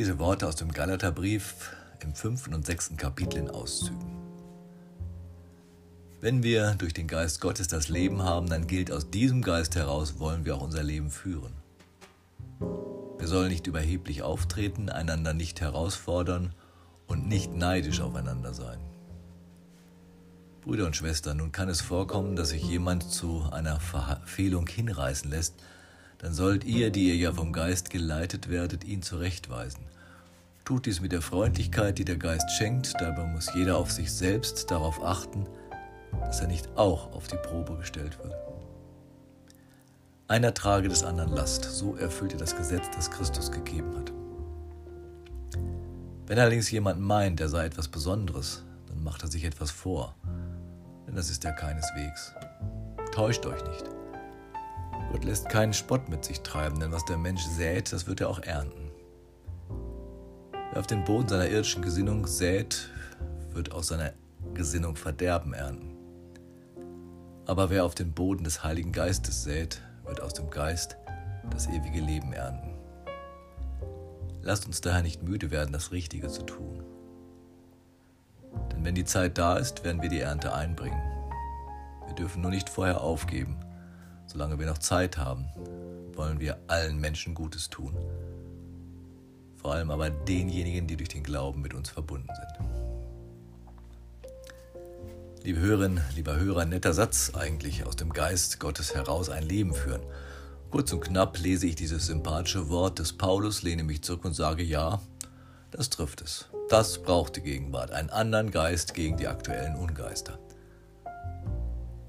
Diese Worte aus dem Galaterbrief im fünften und sechsten Kapitel in Auszügen. Wenn wir durch den Geist Gottes das Leben haben, dann gilt aus diesem Geist heraus, wollen wir auch unser Leben führen. Wir sollen nicht überheblich auftreten, einander nicht herausfordern und nicht neidisch aufeinander sein. Brüder und Schwestern, nun kann es vorkommen, dass sich jemand zu einer Verfehlung hinreißen lässt, dann sollt ihr, die ihr ja vom Geist geleitet werdet, ihn zurechtweisen. Tut dies mit der Freundlichkeit, die der Geist schenkt, dabei muss jeder auf sich selbst darauf achten, dass er nicht auch auf die Probe gestellt wird. Einer trage des anderen Last, so erfüllt ihr das Gesetz, das Christus gegeben hat. Wenn allerdings jemand meint, er sei etwas Besonderes, dann macht er sich etwas vor, denn das ist er keineswegs. Täuscht euch nicht. Gott lässt keinen Spott mit sich treiben, denn was der Mensch sät, das wird er auch ernten. Wer auf den Boden seiner irdischen Gesinnung sät, wird aus seiner Gesinnung Verderben ernten. Aber wer auf den Boden des Heiligen Geistes sät, wird aus dem Geist das ewige Leben ernten. Lasst uns daher nicht müde werden, das Richtige zu tun. Denn wenn die Zeit da ist, werden wir die Ernte einbringen. Wir dürfen nur nicht vorher aufgeben. Solange wir noch Zeit haben, wollen wir allen Menschen Gutes tun. Vor allem aber denjenigen, die durch den Glauben mit uns verbunden sind. Liebe Hörerinnen, lieber Hörer, netter Satz eigentlich aus dem Geist Gottes heraus ein Leben führen. Kurz und knapp lese ich dieses sympathische Wort des Paulus, lehne mich zurück und sage ja, das trifft es. Das braucht die Gegenwart, einen anderen Geist gegen die aktuellen Ungeister.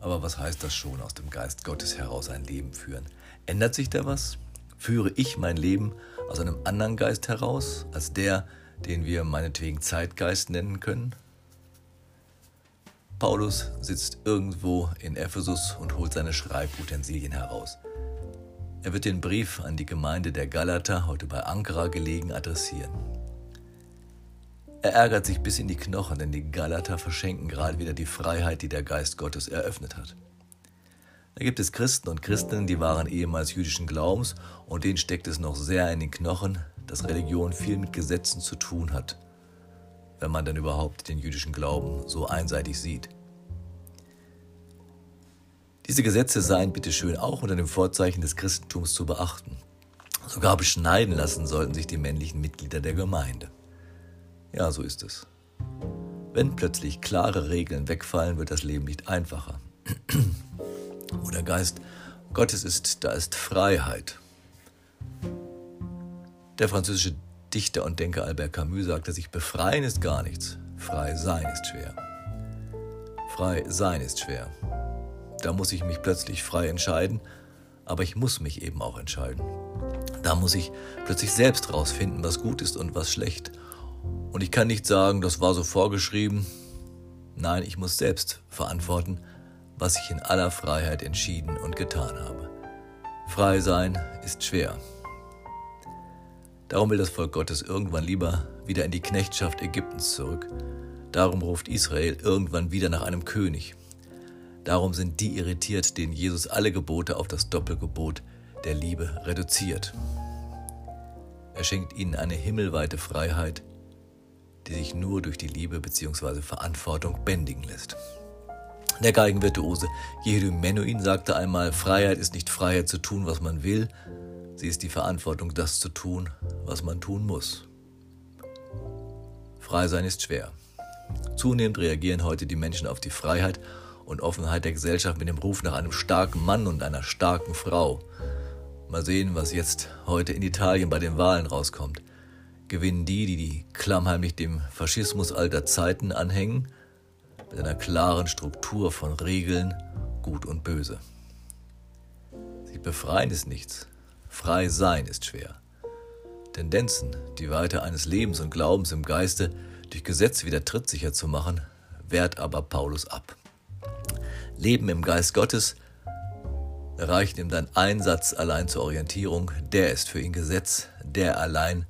Aber was heißt das schon aus dem Geist Gottes heraus ein Leben führen? Ändert sich da was? Führe ich mein Leben aus einem anderen Geist heraus, als der, den wir meinetwegen Zeitgeist nennen können? Paulus sitzt irgendwo in Ephesus und holt seine Schreibutensilien heraus. Er wird den Brief an die Gemeinde der Galater, heute bei Ankara gelegen, adressieren. Er ärgert sich bis in die Knochen, denn die Galater verschenken gerade wieder die Freiheit, die der Geist Gottes eröffnet hat. Da gibt es Christen und Christinnen, die waren ehemals jüdischen Glaubens und denen steckt es noch sehr in den Knochen, dass Religion viel mit Gesetzen zu tun hat wenn man denn überhaupt den jüdischen Glauben so einseitig sieht. Diese Gesetze seien bitteschön auch unter dem Vorzeichen des Christentums zu beachten. Sogar beschneiden lassen sollten sich die männlichen Mitglieder der Gemeinde. Ja, so ist es. Wenn plötzlich klare Regeln wegfallen, wird das Leben nicht einfacher. Wo der Geist Gottes ist, da ist Freiheit. Der französische Dichter und Denker Albert Camus sagte sich, befreien ist gar nichts, frei sein ist schwer. Frei sein ist schwer. Da muss ich mich plötzlich frei entscheiden, aber ich muss mich eben auch entscheiden. Da muss ich plötzlich selbst rausfinden, was gut ist und was schlecht. Und ich kann nicht sagen, das war so vorgeschrieben. Nein, ich muss selbst verantworten, was ich in aller Freiheit entschieden und getan habe. Frei sein ist schwer. Darum will das Volk Gottes irgendwann lieber wieder in die Knechtschaft Ägyptens zurück. Darum ruft Israel irgendwann wieder nach einem König. Darum sind die irritiert, denen Jesus alle Gebote auf das Doppelgebot der Liebe reduziert. Er schenkt ihnen eine himmelweite Freiheit, die sich nur durch die Liebe bzw. Verantwortung bändigen lässt. Der Geigenvirtuose Jehu Menuhin sagte einmal, Freiheit ist nicht Freiheit zu tun, was man will, Sie ist die Verantwortung, das zu tun, was man tun muss. Frei sein ist schwer. Zunehmend reagieren heute die Menschen auf die Freiheit und Offenheit der Gesellschaft mit dem Ruf nach einem starken Mann und einer starken Frau. Mal sehen, was jetzt heute in Italien bei den Wahlen rauskommt. Gewinnen die, die die klammheimlich dem Faschismus alter Zeiten anhängen, mit einer klaren Struktur von Regeln, Gut und Böse. Sie befreien ist nichts, Frei sein ist schwer. Tendenzen, die Weite eines Lebens und Glaubens im Geiste durch Gesetz wieder trittsicher zu machen, wehrt aber Paulus ab. Leben im Geist Gottes reicht ihm dann ein Satz allein zur Orientierung, der ist für ihn Gesetz, der allein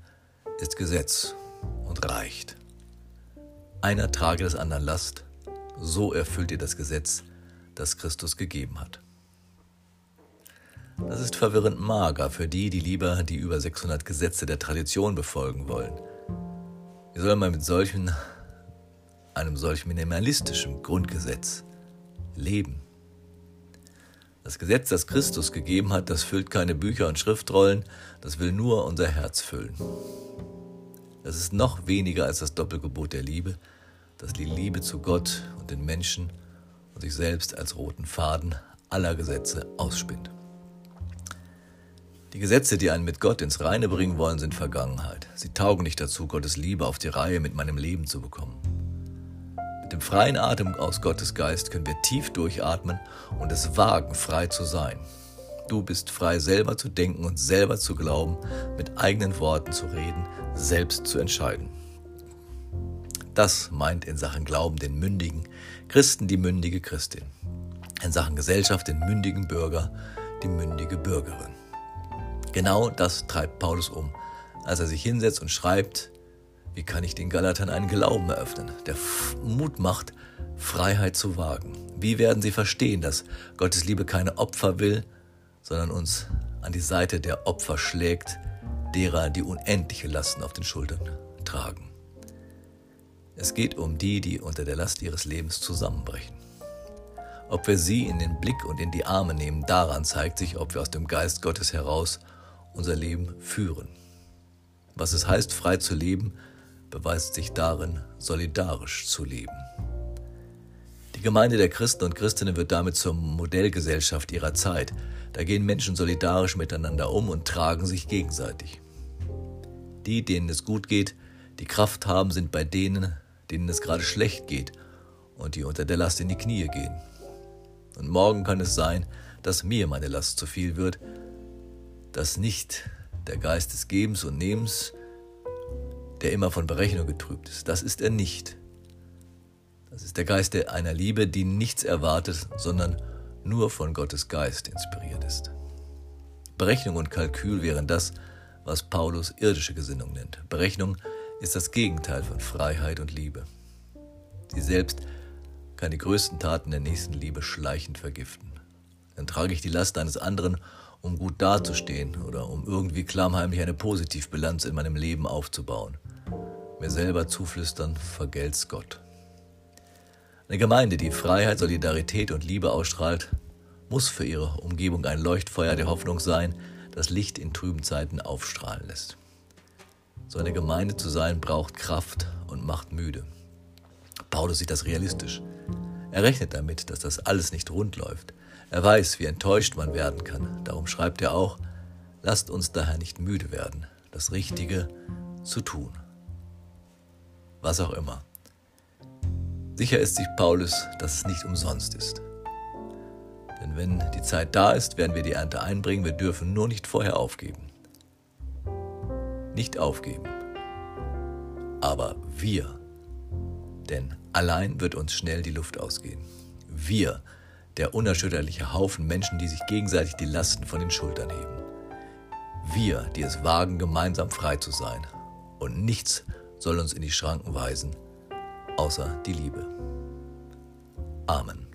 ist Gesetz und reicht. Einer trage des anderen Last, so erfüllt ihr das Gesetz, das Christus gegeben hat. Das ist verwirrend mager für die, die lieber die über 600 Gesetze der Tradition befolgen wollen. Wie soll man mit solchen, einem solch minimalistischen Grundgesetz leben? Das Gesetz, das Christus gegeben hat, das füllt keine Bücher und Schriftrollen, das will nur unser Herz füllen. Das ist noch weniger als das Doppelgebot der Liebe, das die Liebe zu Gott und den Menschen und sich selbst als roten Faden aller Gesetze ausspinnt. Die Gesetze, die einen mit Gott ins Reine bringen wollen, sind Vergangenheit. Sie taugen nicht dazu, Gottes Liebe auf die Reihe mit meinem Leben zu bekommen. Mit dem freien Atem aus Gottes Geist können wir tief durchatmen und es wagen, frei zu sein. Du bist frei, selber zu denken und selber zu glauben, mit eigenen Worten zu reden, selbst zu entscheiden. Das meint in Sachen Glauben den mündigen Christen die mündige Christin. In Sachen Gesellschaft den mündigen Bürger die mündige Bürgerin. Genau das treibt Paulus um, als er sich hinsetzt und schreibt, wie kann ich den Galatern einen Glauben eröffnen, der Mut macht, Freiheit zu wagen? Wie werden sie verstehen, dass Gottes Liebe keine Opfer will, sondern uns an die Seite der Opfer schlägt, derer die unendliche Lasten auf den Schultern tragen. Es geht um die, die unter der Last ihres Lebens zusammenbrechen. Ob wir sie in den Blick und in die Arme nehmen, daran zeigt sich, ob wir aus dem Geist Gottes heraus unser Leben führen. Was es heißt, frei zu leben, beweist sich darin, solidarisch zu leben. Die Gemeinde der Christen und Christinnen wird damit zur Modellgesellschaft ihrer Zeit. Da gehen Menschen solidarisch miteinander um und tragen sich gegenseitig. Die, denen es gut geht, die Kraft haben, sind bei denen, denen es gerade schlecht geht und die unter der Last in die Knie gehen. Und morgen kann es sein, dass mir meine Last zu viel wird, dass nicht der Geist des Gebens und Nehmens, der immer von Berechnung getrübt ist, das ist er nicht. Das ist der Geist einer Liebe, die nichts erwartet, sondern nur von Gottes Geist inspiriert ist. Berechnung und Kalkül wären das, was Paulus irdische Gesinnung nennt. Berechnung ist das Gegenteil von Freiheit und Liebe. Sie selbst kann die größten Taten der nächsten Liebe schleichend vergiften. Dann trage ich die Last eines anderen, um gut dazustehen oder um irgendwie klammheimlich eine Positivbilanz in meinem Leben aufzubauen. Mir selber zuflüstern, vergelt's Gott. Eine Gemeinde, die Freiheit, Solidarität und Liebe ausstrahlt, muss für ihre Umgebung ein Leuchtfeuer der Hoffnung sein, das Licht in trüben Zeiten aufstrahlen lässt. So eine Gemeinde zu sein braucht Kraft und macht müde. Paulus sieht das realistisch. Er rechnet damit, dass das alles nicht rund läuft. Er weiß, wie enttäuscht man werden kann. Darum schreibt er auch, lasst uns daher nicht müde werden, das Richtige zu tun. Was auch immer. Sicher ist sich Paulus, dass es nicht umsonst ist. Denn wenn die Zeit da ist, werden wir die Ernte einbringen. Wir dürfen nur nicht vorher aufgeben. Nicht aufgeben. Aber wir. Denn allein wird uns schnell die Luft ausgehen. Wir, der unerschütterliche Haufen Menschen, die sich gegenseitig die Lasten von den Schultern heben. Wir, die es wagen, gemeinsam frei zu sein. Und nichts soll uns in die Schranken weisen außer die Liebe. Amen.